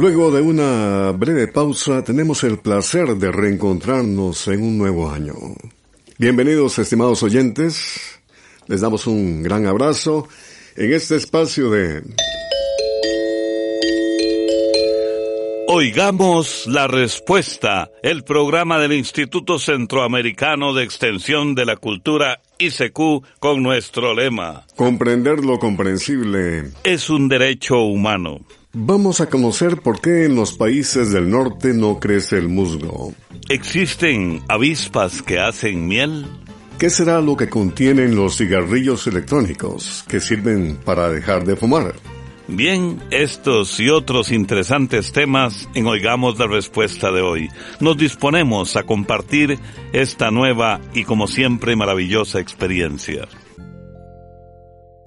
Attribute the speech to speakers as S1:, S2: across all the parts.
S1: Luego de una breve pausa, tenemos el placer de reencontrarnos en un nuevo año. Bienvenidos, estimados oyentes. Les damos un gran abrazo en este espacio de...
S2: Oigamos la respuesta, el programa del Instituto Centroamericano de Extensión de la Cultura ICQ con nuestro lema.
S1: Comprender lo comprensible
S2: es un derecho humano.
S1: Vamos a conocer por qué en los países del norte no crece el musgo.
S2: ¿Existen avispas que hacen miel?
S1: ¿Qué será lo que contienen los cigarrillos electrónicos que sirven para dejar de fumar?
S2: Bien, estos y otros interesantes temas en Oigamos la Respuesta de hoy. Nos disponemos a compartir esta nueva y como siempre maravillosa experiencia.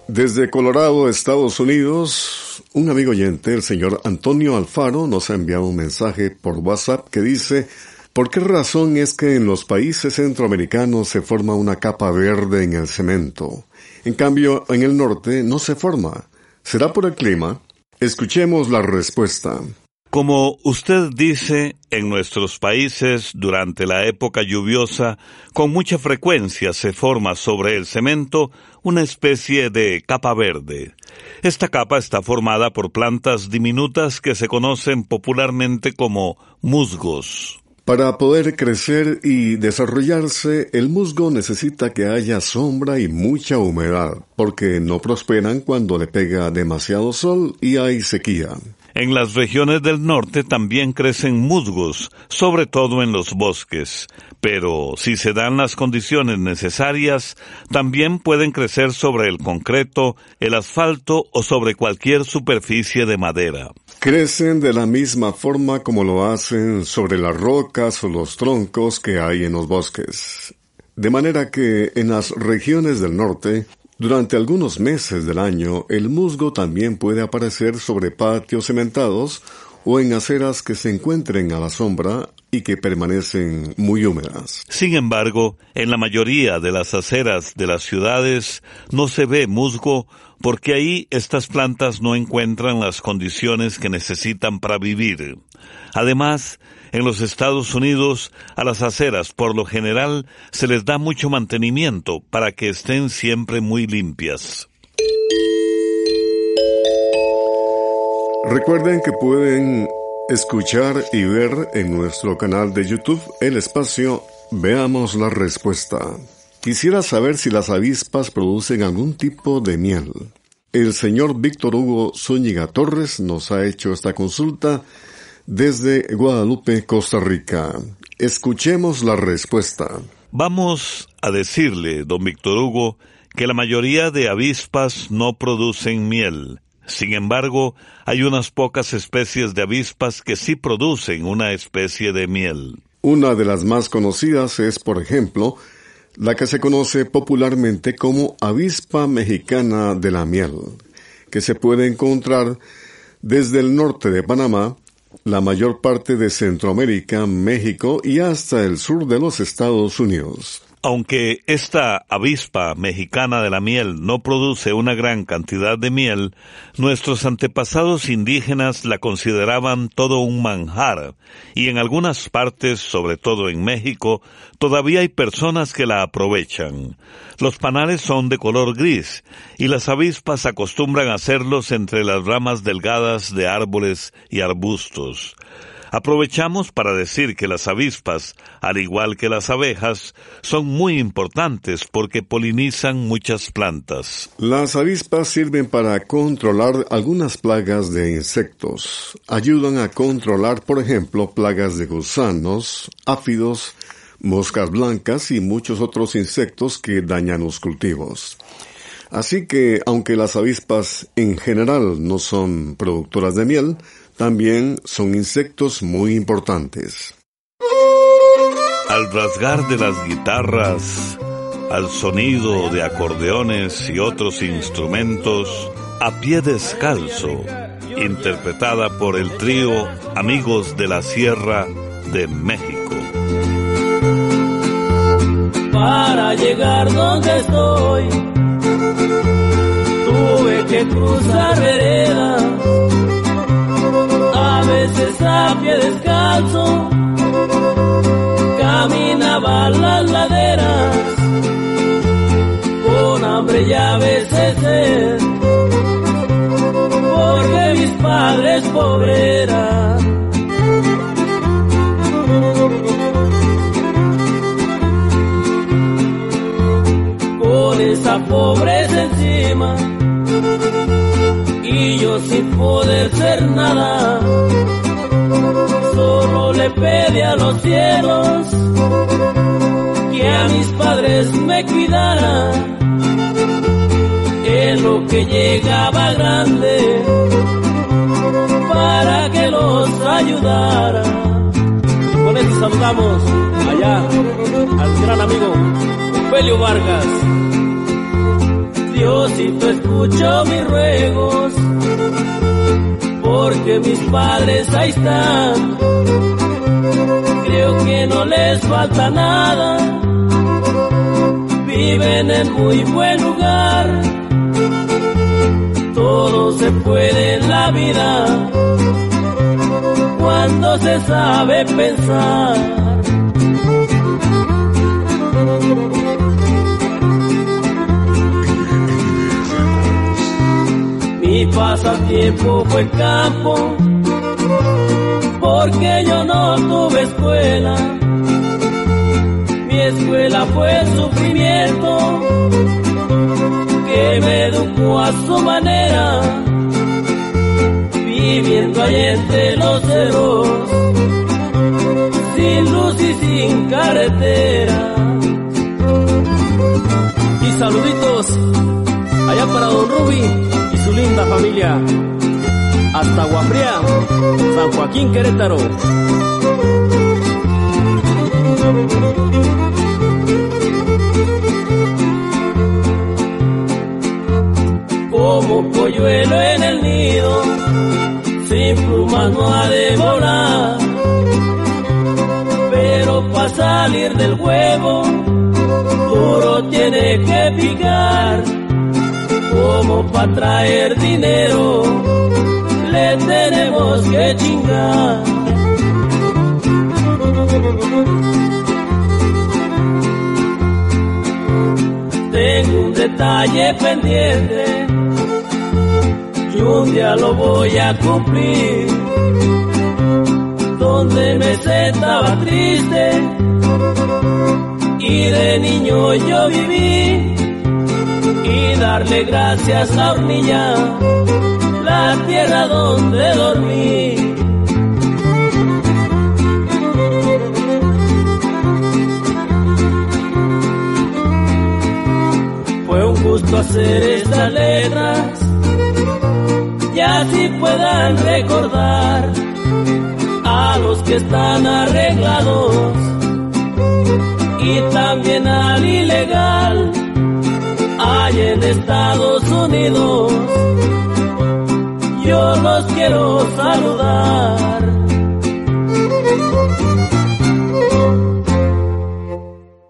S1: Desde Colorado, Estados Unidos, un amigo oyente, el señor Antonio Alfaro, nos ha enviado un mensaje por WhatsApp que dice, ¿por qué razón es que en los países centroamericanos se forma una capa verde en el cemento? En cambio, en el norte no se forma. ¿Será por el clima? Escuchemos la respuesta.
S2: Como usted dice, en nuestros países, durante la época lluviosa, con mucha frecuencia se forma sobre el cemento una especie de capa verde. Esta capa está formada por plantas diminutas que se conocen popularmente como musgos.
S1: Para poder crecer y desarrollarse, el musgo necesita que haya sombra y mucha humedad, porque no prosperan cuando le pega demasiado sol y hay sequía.
S2: En las regiones del norte también crecen musgos, sobre todo en los bosques, pero si se dan las condiciones necesarias, también pueden crecer sobre el concreto, el asfalto o sobre cualquier superficie de madera.
S1: Crecen de la misma forma como lo hacen sobre las rocas o los troncos que hay en los bosques. De manera que en las regiones del norte durante algunos meses del año, el musgo también puede aparecer sobre patios cementados o en aceras que se encuentren a la sombra y que permanecen muy húmedas.
S2: Sin embargo, en la mayoría de las aceras de las ciudades no se ve musgo porque ahí estas plantas no encuentran las condiciones que necesitan para vivir. Además, en los Estados Unidos, a las aceras por lo general se les da mucho mantenimiento para que estén siempre muy limpias.
S1: Recuerden que pueden escuchar y ver en nuestro canal de YouTube el espacio Veamos la respuesta. Quisiera saber si las avispas producen algún tipo de miel. El señor Víctor Hugo Zúñiga Torres nos ha hecho esta consulta desde Guadalupe, Costa Rica. Escuchemos la respuesta.
S2: Vamos a decirle, don Víctor Hugo, que la mayoría de avispas no producen miel. Sin embargo, hay unas pocas especies de avispas que sí producen una especie de miel.
S1: Una de las más conocidas es, por ejemplo, la que se conoce popularmente como avispa mexicana de la miel, que se puede encontrar desde el norte de Panamá la mayor parte de Centroamérica, México y hasta el sur de los Estados Unidos.
S2: Aunque esta avispa mexicana de la miel no produce una gran cantidad de miel, nuestros antepasados indígenas la consideraban todo un manjar, y en algunas partes, sobre todo en México, todavía hay personas que la aprovechan. Los panales son de color gris, y las avispas acostumbran hacerlos entre las ramas delgadas de árboles y arbustos. Aprovechamos para decir que las avispas, al igual que las abejas, son muy importantes porque polinizan muchas plantas.
S1: Las avispas sirven para controlar algunas plagas de insectos. Ayudan a controlar, por ejemplo, plagas de gusanos, áfidos, moscas blancas y muchos otros insectos que dañan los cultivos. Así que, aunque las avispas en general no son productoras de miel, también son insectos muy importantes.
S2: Al rasgar de las guitarras, al sonido de acordeones y otros instrumentos, a pie descalzo, interpretada por el trío Amigos de la Sierra de México.
S3: Para llegar donde estoy, tuve que cruzar veredas veces a pie descalzo, caminaba las laderas, con hambre y a veces sed, porque mis padres pobres. Con esa pobreza encima, yo sin poder ser nada Solo le pedí a los cielos que a mis padres me cuidaran. En lo que llegaba grande para que los ayudara. Con esto saludamos allá al gran amigo Felio Vargas. Diosito escucho mis ruegos porque mis padres ahí están. Creo que no les falta nada, viven en muy buen lugar. Todo se puede en la vida cuando se sabe pensar. Mi pasatiempo fue el campo, porque yo no tuve escuela. Mi escuela fue el sufrimiento, que me educó a su manera, viviendo allá entre los cerros, sin luz y sin carretera. Y saluditos allá para Don Ruby linda familia. Hasta Guafría, San Joaquín Querétaro. Como polluelo en el nido, sin plumas no ha de volar. Pero para salir del huevo, duro tiene que picar como para traer dinero le tenemos que chingar. Tengo un detalle pendiente y un día lo voy a cumplir. Donde me sentaba triste y de niño yo viví y darle gracias a Hornilla, la tierra donde dormí. Fue un gusto hacer estas letras y así puedan recordar a los que están arreglados y también al ilegal en Estados Unidos, yo los quiero saludar.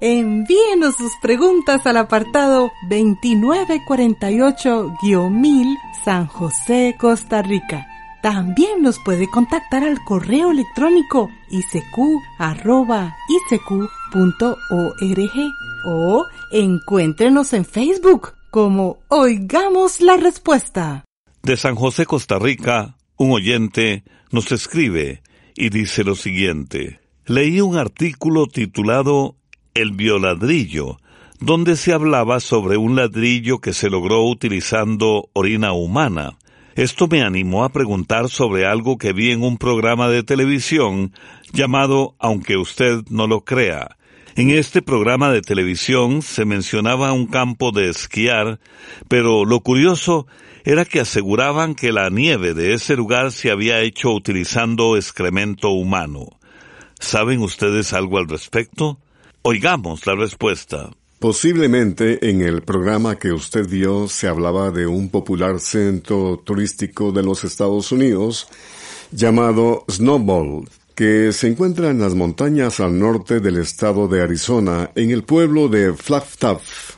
S4: Envíenos sus preguntas al apartado 2948-1000 San José, Costa Rica. También nos puede contactar al correo electrónico isq.org o encuéntrenos en Facebook como Oigamos la Respuesta.
S2: De San José, Costa Rica, un oyente nos escribe y dice lo siguiente. Leí un artículo titulado El bioladrillo, donde se hablaba sobre un ladrillo que se logró utilizando orina humana. Esto me animó a preguntar sobre algo que vi en un programa de televisión llamado Aunque usted no lo crea. En este programa de televisión se mencionaba un campo de esquiar, pero lo curioso era que aseguraban que la nieve de ese lugar se había hecho utilizando excremento humano. ¿Saben ustedes algo al respecto? Oigamos la respuesta.
S1: Posiblemente en el programa que usted vio se hablaba de un popular centro turístico de los Estados Unidos llamado Snowball, que se encuentra en las montañas al norte del estado de Arizona, en el pueblo de Flagstaff.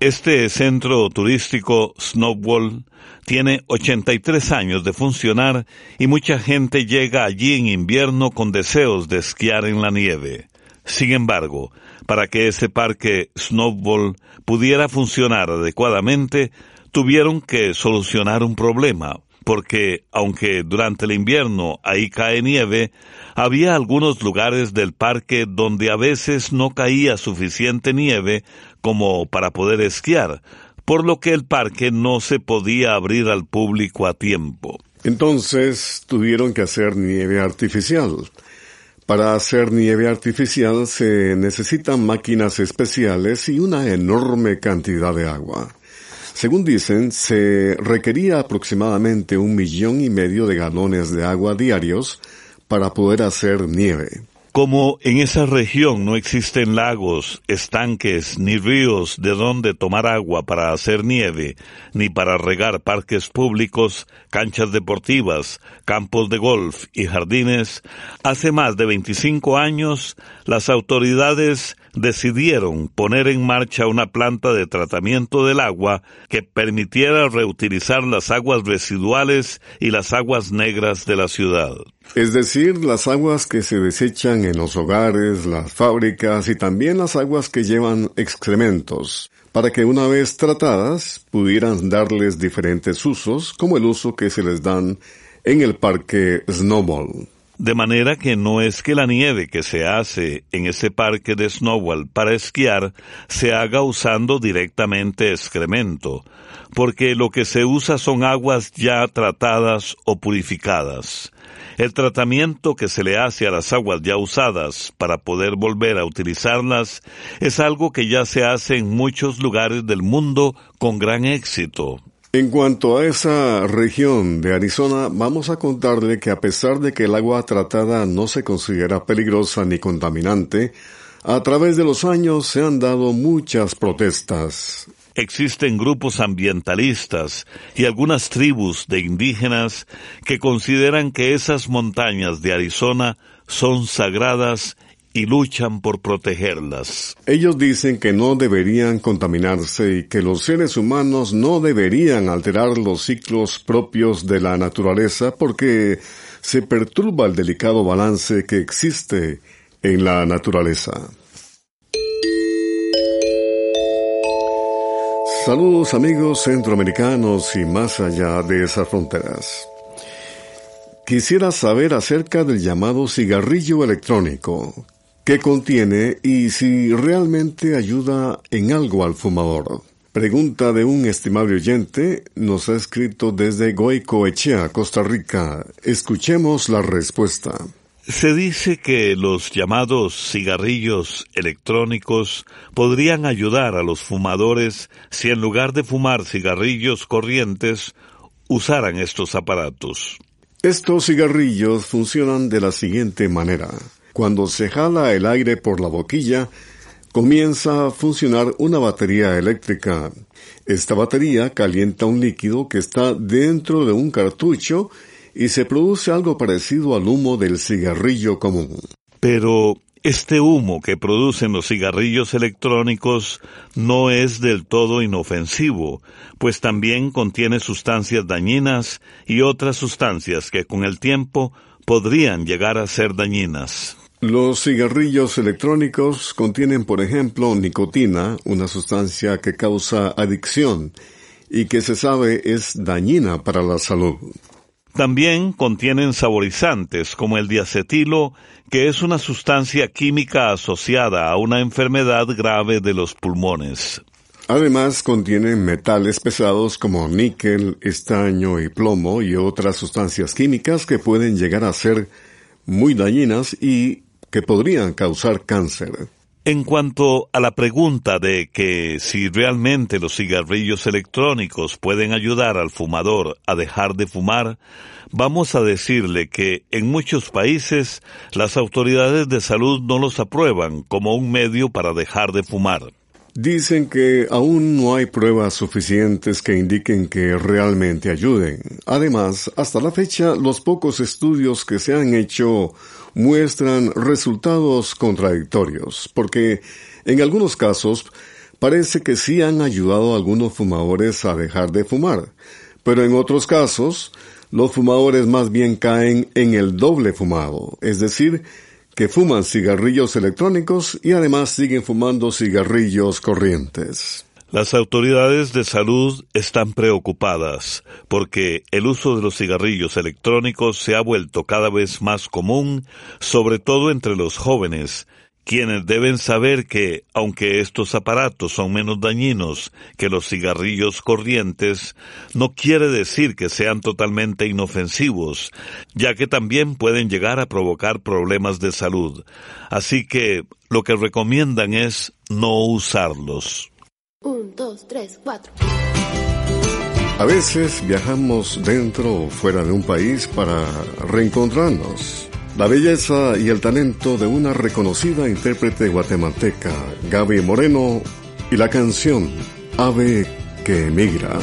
S2: Este centro turístico Snowball tiene 83 años de funcionar y mucha gente llega allí en invierno con deseos de esquiar en la nieve. Sin embargo, para que ese parque Snowball pudiera funcionar adecuadamente, tuvieron que solucionar un problema, porque aunque durante el invierno ahí cae nieve, había algunos lugares del parque donde a veces no caía suficiente nieve como para poder esquiar, por lo que el parque no se podía abrir al público a tiempo.
S1: Entonces tuvieron que hacer nieve artificial. Para hacer nieve artificial se necesitan máquinas especiales y una enorme cantidad de agua. Según dicen, se requería aproximadamente un millón y medio de galones de agua diarios para poder hacer nieve.
S2: Como en esa región no existen lagos, estanques ni ríos de donde tomar agua para hacer nieve, ni para regar parques públicos, canchas deportivas, campos de golf y jardines, hace más de 25 años las autoridades decidieron poner en marcha una planta de tratamiento del agua que permitiera reutilizar las aguas residuales y las aguas negras de la ciudad.
S1: Es decir, las aguas que se desechan en los hogares, las fábricas y también las aguas que llevan excrementos, para que una vez tratadas pudieran darles diferentes usos, como el uso que se les dan en el parque Snowball.
S2: De manera que no es que la nieve que se hace en ese parque de Snowball para esquiar se haga usando directamente excremento, porque lo que se usa son aguas ya tratadas o purificadas. El tratamiento que se le hace a las aguas ya usadas para poder volver a utilizarlas es algo que ya se hace en muchos lugares del mundo con gran éxito.
S1: En cuanto a esa región de Arizona, vamos a contarle que a pesar de que el agua tratada no se considera peligrosa ni contaminante, a través de los años se han dado muchas protestas.
S2: Existen grupos ambientalistas y algunas tribus de indígenas que consideran que esas montañas de Arizona son sagradas y luchan por protegerlas.
S1: Ellos dicen que no deberían contaminarse y que los seres humanos no deberían alterar los ciclos propios de la naturaleza porque se perturba el delicado balance que existe en la naturaleza. Saludos amigos centroamericanos y más allá de esas fronteras. Quisiera saber acerca del llamado cigarrillo electrónico, qué contiene y si realmente ayuda en algo al fumador. Pregunta de un estimable oyente nos ha escrito desde Goicoechea, Costa Rica. Escuchemos la respuesta.
S2: Se dice que los llamados cigarrillos electrónicos podrían ayudar a los fumadores si en lugar de fumar cigarrillos corrientes usaran estos aparatos.
S1: Estos cigarrillos funcionan de la siguiente manera. Cuando se jala el aire por la boquilla, comienza a funcionar una batería eléctrica. Esta batería calienta un líquido que está dentro de un cartucho y se produce algo parecido al humo del cigarrillo común.
S2: Pero, Este humo que producen los cigarrillos electrónicos no es del todo inofensivo, pues también contiene sustancias dañinas y otras sustancias que con el tiempo podrían llegar a ser dañinas.
S1: Los cigarrillos electrónicos contienen, por ejemplo, nicotina, una sustancia que causa adicción y que se sabe es dañina para la salud.
S2: También contienen saborizantes como el diacetilo, que es una sustancia química asociada a una enfermedad grave de los pulmones.
S1: Además contienen metales pesados como níquel, estaño y plomo y otras sustancias químicas que pueden llegar a ser muy dañinas y que podrían causar cáncer.
S2: En cuanto a la pregunta de que si realmente los cigarrillos electrónicos pueden ayudar al fumador a dejar de fumar, vamos a decirle que en muchos países las autoridades de salud no los aprueban como un medio para dejar de fumar.
S1: Dicen que aún no hay pruebas suficientes que indiquen que realmente ayuden. Además, hasta la fecha, los pocos estudios que se han hecho muestran resultados contradictorios, porque en algunos casos parece que sí han ayudado a algunos fumadores a dejar de fumar, pero en otros casos los fumadores más bien caen en el doble fumado, es decir, que fuman cigarrillos electrónicos y además siguen fumando cigarrillos corrientes.
S2: Las autoridades de salud están preocupadas porque el uso de los cigarrillos electrónicos se ha vuelto cada vez más común, sobre todo entre los jóvenes, quienes deben saber que, aunque estos aparatos son menos dañinos que los cigarrillos corrientes, no quiere decir que sean totalmente inofensivos, ya que también pueden llegar a provocar problemas de salud. Así que lo que recomiendan es no usarlos.
S5: Un, dos, tres, cuatro.
S1: A veces viajamos dentro o fuera de un país para reencontrarnos la belleza y el talento de una reconocida intérprete guatemalteca, Gaby Moreno, y la canción Ave que emigra.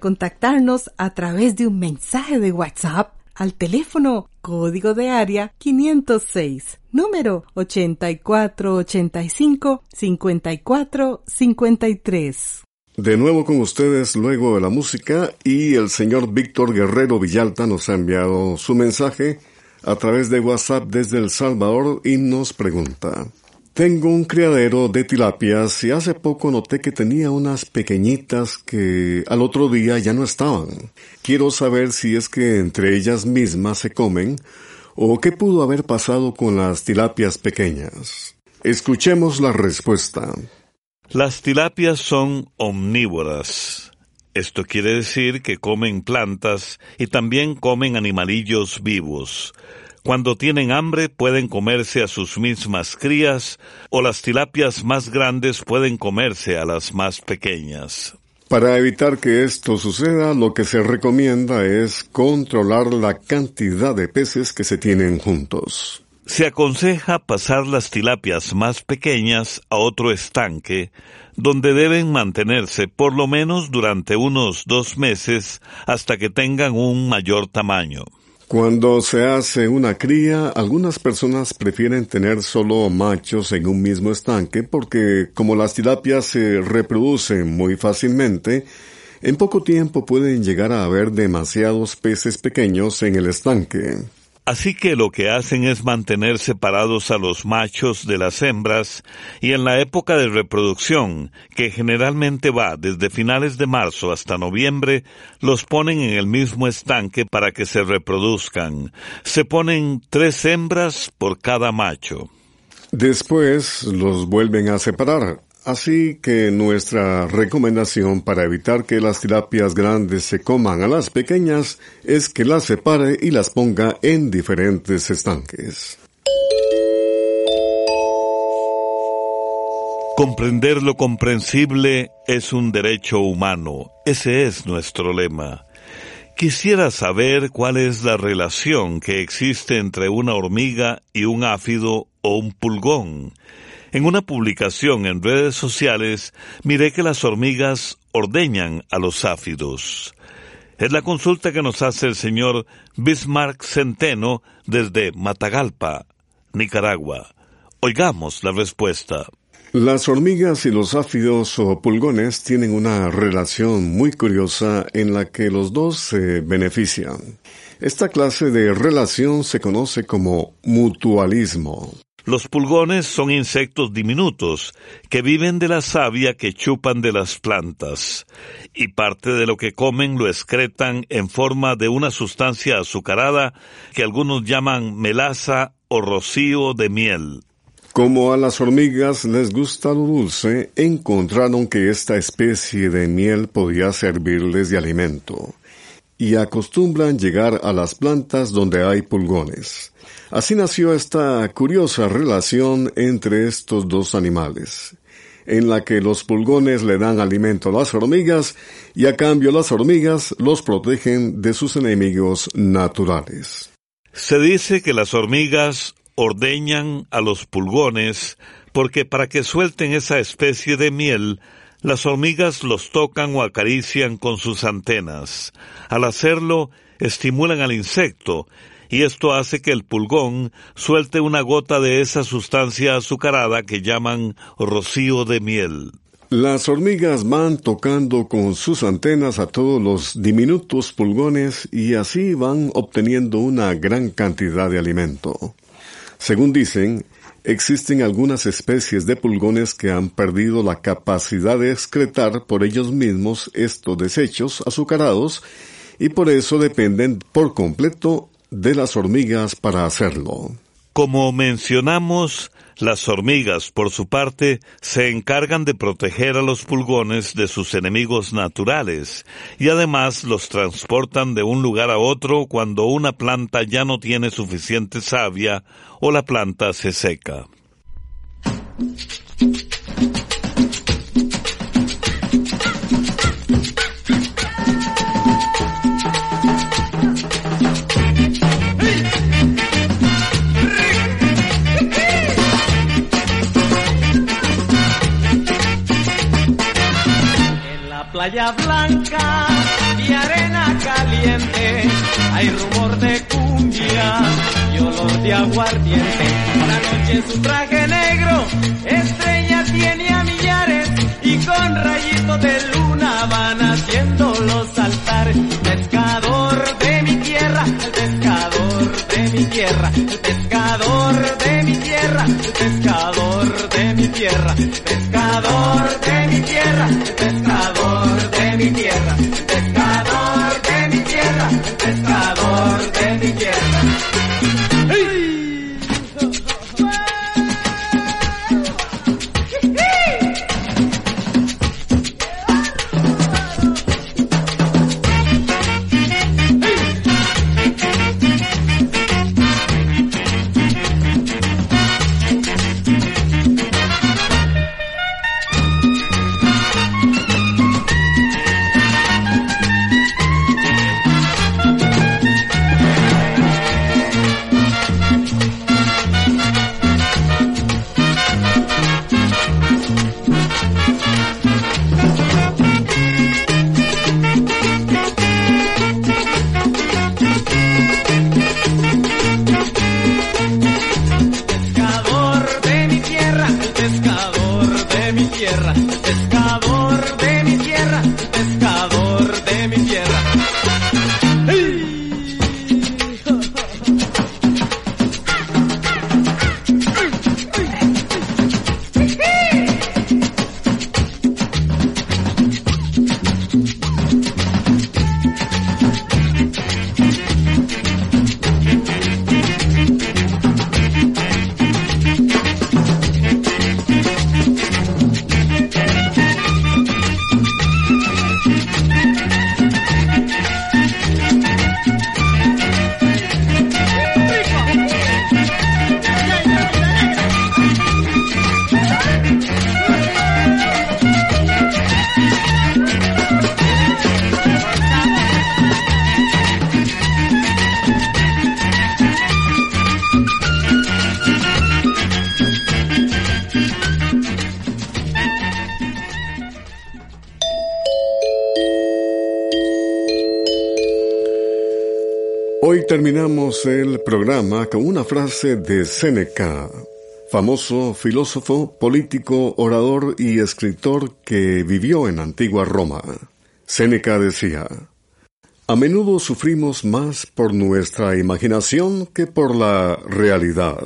S4: Contactarnos a través de un mensaje de WhatsApp al teléfono código de área 506, número 8485-5453.
S1: De nuevo con ustedes luego de la música y el señor Víctor Guerrero Villalta nos ha enviado su mensaje a través de WhatsApp desde El Salvador y nos pregunta. Tengo un criadero de tilapias y hace poco noté que tenía unas pequeñitas que al otro día ya no estaban. Quiero saber si es que entre ellas mismas se comen o qué pudo haber pasado con las tilapias pequeñas. Escuchemos la respuesta.
S2: Las tilapias son omnívoras. Esto quiere decir que comen plantas y también comen animalillos vivos. Cuando tienen hambre pueden comerse a sus mismas crías o las tilapias más grandes pueden comerse a las más pequeñas.
S1: Para evitar que esto suceda, lo que se recomienda es controlar la cantidad de peces que se tienen juntos.
S2: Se aconseja pasar las tilapias más pequeñas a otro estanque, donde deben mantenerse por lo menos durante unos dos meses hasta que tengan un mayor tamaño.
S1: Cuando se hace una cría, algunas personas prefieren tener solo machos en un mismo estanque porque como las tilapias se reproducen muy fácilmente, en poco tiempo pueden llegar a haber demasiados peces pequeños en el estanque.
S2: Así que lo que hacen es mantener separados a los machos de las hembras y en la época de reproducción, que generalmente va desde finales de marzo hasta noviembre, los ponen en el mismo estanque para que se reproduzcan. Se ponen tres hembras por cada macho.
S1: Después los vuelven a separar. Así que nuestra recomendación para evitar que las tirapias grandes se coman a las pequeñas es que las separe y las ponga en diferentes estanques.
S2: Comprender lo comprensible es un derecho humano. Ese es nuestro lema. Quisiera saber cuál es la relación que existe entre una hormiga y un áfido o un pulgón. En una publicación en redes sociales miré que las hormigas ordeñan a los áfidos. Es la consulta que nos hace el señor Bismarck Centeno desde Matagalpa, Nicaragua. Oigamos la respuesta.
S1: Las hormigas y los áfidos o pulgones tienen una relación muy curiosa en la que los dos se benefician. Esta clase de relación se conoce como mutualismo.
S2: Los pulgones son insectos diminutos que viven de la savia que chupan de las plantas y parte de lo que comen lo excretan en forma de una sustancia azucarada que algunos llaman melaza o rocío de miel.
S1: Como a las hormigas les gusta lo dulce, encontraron que esta especie de miel podía servirles de alimento y acostumbran llegar a las plantas donde hay pulgones. Así nació esta curiosa relación entre estos dos animales, en la que los pulgones le dan alimento a las hormigas y a cambio las hormigas los protegen de sus enemigos naturales.
S2: Se dice que las hormigas ordeñan a los pulgones porque para que suelten esa especie de miel, las hormigas los tocan o acarician con sus antenas. Al hacerlo, estimulan al insecto y esto hace que el pulgón suelte una gota de esa sustancia azucarada que llaman rocío de miel.
S1: Las hormigas van tocando con sus antenas a todos los diminutos pulgones y así van obteniendo una gran cantidad de alimento. Según dicen, existen algunas especies de pulgones que han perdido la capacidad de excretar por ellos mismos estos desechos azucarados y por eso dependen por completo de las hormigas para hacerlo.
S2: Como mencionamos, las hormigas, por su parte, se encargan de proteger a los pulgones de sus enemigos naturales y además los transportan de un lugar a otro cuando una planta ya no tiene suficiente savia o la planta se seca.
S6: Playa blanca y arena caliente, hay rumor de cumbia y olor de aguardiente. La noche su traje negro, estrella tiene a millares y con rayitos de luna van haciendo los altares. Pescador de mi tierra, pescador de mi tierra, pescador de mi tierra, el pescador de mi tierra, pescador el
S1: programa con una frase de Séneca, famoso filósofo, político, orador y escritor que vivió en antigua Roma. Séneca decía, A menudo sufrimos más por nuestra imaginación que por la realidad.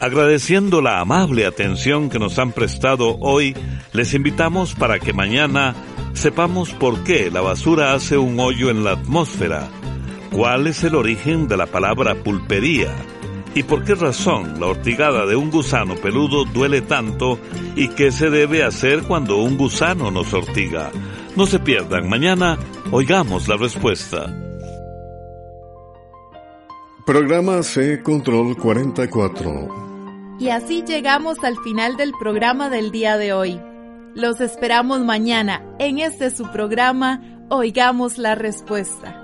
S2: Agradeciendo la amable atención que nos han prestado hoy, les invitamos para que mañana sepamos por qué la basura hace un hoyo en la atmósfera, cuál es el origen de la palabra pulpería y por qué razón la ortigada de un gusano peludo duele tanto y qué se debe hacer cuando un gusano nos ortiga. No se pierdan, mañana oigamos la respuesta.
S1: Programa C Control 44.
S7: Y así llegamos al final del programa del día de hoy. Los esperamos mañana en este su programa Oigamos la Respuesta.